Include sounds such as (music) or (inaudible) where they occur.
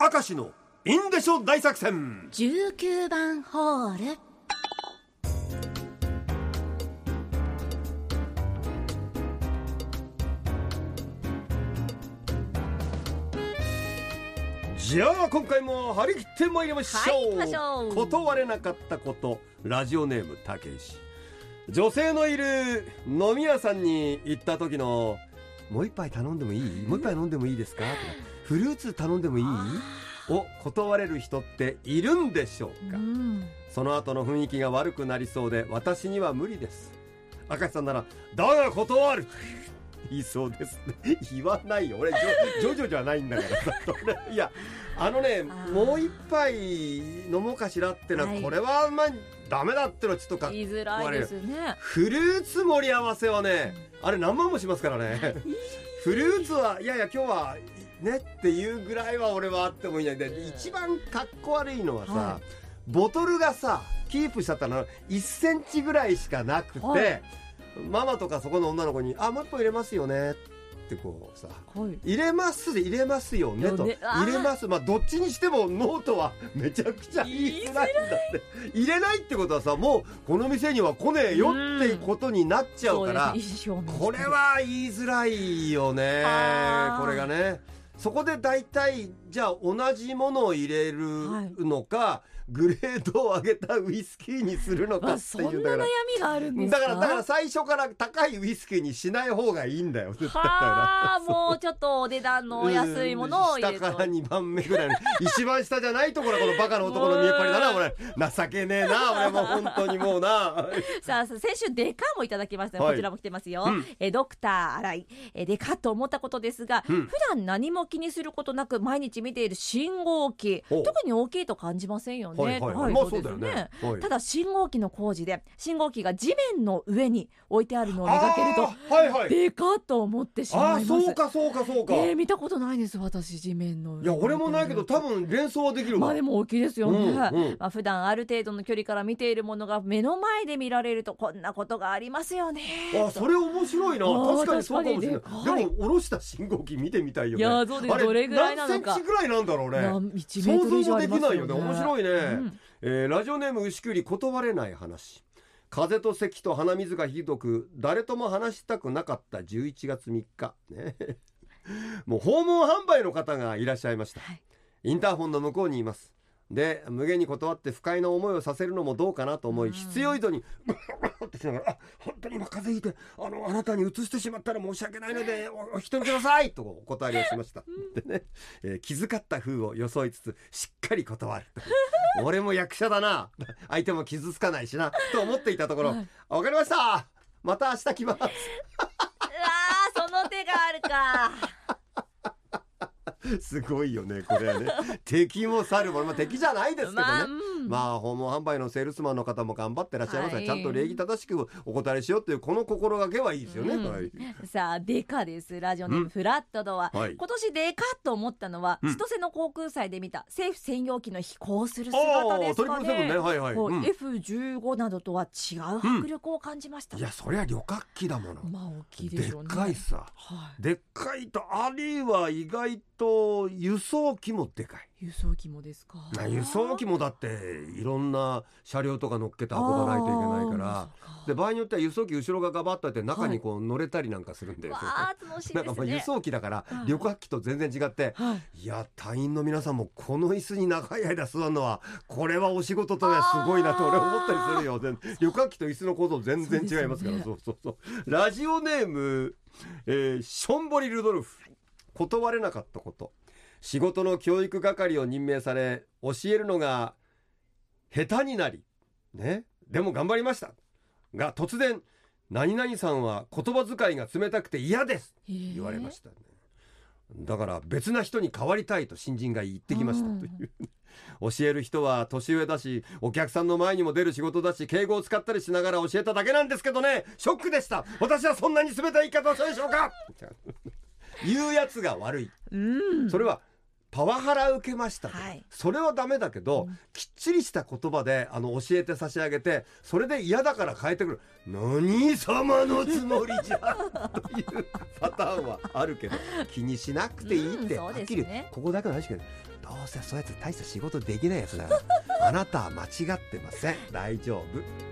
明石のインデショ大作戦。19番ホール。じゃあ今回も張り切ってまいりましょう,、はいょう。断れなかったことラジオネームたけし。女性のいる飲み屋さんに行った時のもう一杯頼んでもいい？もう一杯飲んでもいいですか？とかフルーツ頼んでもいい？を断れる人っているんでしょうか、うん。その後の雰囲気が悪くなりそうで私には無理です。赤石さんなら「だが断る!」言いそうですね。言わないよ。俺ジョ (laughs) ジョジョじゃないんだから (laughs) いやあのねもう一杯飲もうかしらってのは、はい。これはまあダメだってのはちょっとか言いづらいですね。フルーツ盛り合わせはねあれ何万もしますからね。フルーツはいやいや今日はねっていうぐらいは俺はあってもいいんだけど一番かっこ悪いのはさ、はボトルがさキープしちゃったの1センチぐらいしかなくて、はい。ママとかそこの女の子に「あもう一本入れますよね」ってこうさはい入れますで入れますよねと。入れます。まあどっちにしてもノーとはめちゃくちゃ言いづらい。んだって。入れないってことはさもうこの店には来ねえよってことになっちゃうからこれは言いづらいよね。これがねそこで大体じゃあ同じものを入れるのか、グレードを上げたウイスキーにするのかあってそんな悩いうんだからみがあるんですか？だからだから最初から高いウイスキーにしない方がいいんだよ絶対はあもうちょっとお値段の安いものを入れ下から2番目ぐらいの。一番下じゃないところこのバカな男の見えっ張りだな俺。情けねえな俺もう本当にもうな。さあ先週デカもいただきました、はい。こちらも来てますよ、うん。えドクター新井。えデカと思ったことですが、うん。普段何も気にすることなく毎日見ている信号機。お特に大きいと感じませんよね。はいはいはい。まあそうだよね。はい。ただ信号機の工事で信号機が地面の上に置いてあるのを見かけるとはいはい。デカと思ってしああまいます。そうかそうかそうか、えー見たことないです私地面の上。いや俺もないけど多分分連想はできるわ、まあでも大きいですよね、うんうん。まあ普段ある程度の距離から見ているものが目の前で見られるとこんなことがありますよね。あそれ面白いな。確かにそうかもしれない。でも下ろした信号機見てみたいよね。いやそうです。どれぐらいなのか。何センチぐらいなんだろうね。何1メートル以上ありますよね。想像もできないよね。面白いね。うん。えーラジオネーム牛久里断れない話。風邪と咳と鼻水がひどく誰とも話したくなかった11月3日。ね。(laughs) もう訪問販売の方がいらっしゃいました。はい。インターホンの向こうにいますで無限に断って不快な思いをさせるのもどうかなと思い、うん。必要以上にってしながら「あ本当に今風邪ひいてあのあなたに移してしまったら申し訳ないのでおお引き取りください」とお断りをしました、でね、えー気遣った風を装いつつしっかり断る俺も役者だな相手も傷つかないしなと思っていたところ「はいわかりましたまた明日来ます」うわーその手があるか (laughs) すごいよねこれはね。(laughs) 敵も去るもの、まあ、敵じゃないですけどね、まあうん。まあ訪問販売のセールスマンの方も頑張ってらっしゃいますが、はい。ちゃんと礼儀正しくお答えしようっていうこの心がけはいいですよね、うん。はい (laughs) さあデカです。ラジオネーうん。ムフラットドア、はい。今年デカと思ったのは、うん。千歳の航空祭で見た政府専用機の飛行するあ姿ですかね。ね。はいはい、こううん。F15 などとは違う迫力を感じました、いやそりゃ旅客機だもの、まあ大きいでっでしょうねかいさ。はい。でっかいとあるいは意外と輸送機もでかい。輸送機もですか？な輸送機もだっていろんな車両とか乗っけて運ばないといけないから。で場合によっては輸送機後ろがガバッとあって中にこう乗れたりなんかするんで、(laughs) なんかまあ輸送機だからはい。旅客機と全然違ってはい。いや隊員の皆さんもこの椅子に長い間座るのはこれはお仕事とねすごいなと俺思ったりするよ。全 (laughs) 旅客機と椅子の構造全然違いますから。そそう,、そうそう。ラジオネーム、えーションボリ・ルドルフ断れなかったこと。仕事の教育係を任命され教えるのが下手になりねでも頑張りました。が突然何々さんは言葉遣いが冷たくて嫌です。言われましたね、だから別な人に変わりたいと新人が言ってきました。という、教える人は年上だしお客さんの前にも出る仕事だし敬語を使ったりしながら教えただけなんですけどね。ショックでした。私はそんなに冷たい言い方をしたでしょうか言うやつが悪い。うん。それはパワハラ受けましたと、はい。それはダメだけど、うん。きっちりした言葉であの教えて差し上げてそれで嫌だから変えてくる。何様のつもりじゃというパターンはあるけど (laughs) 気にしなくていいって、うんはっきりここだけの話けどどうせそうやつ大した仕事できないやつだからあなたは間違ってません。大丈夫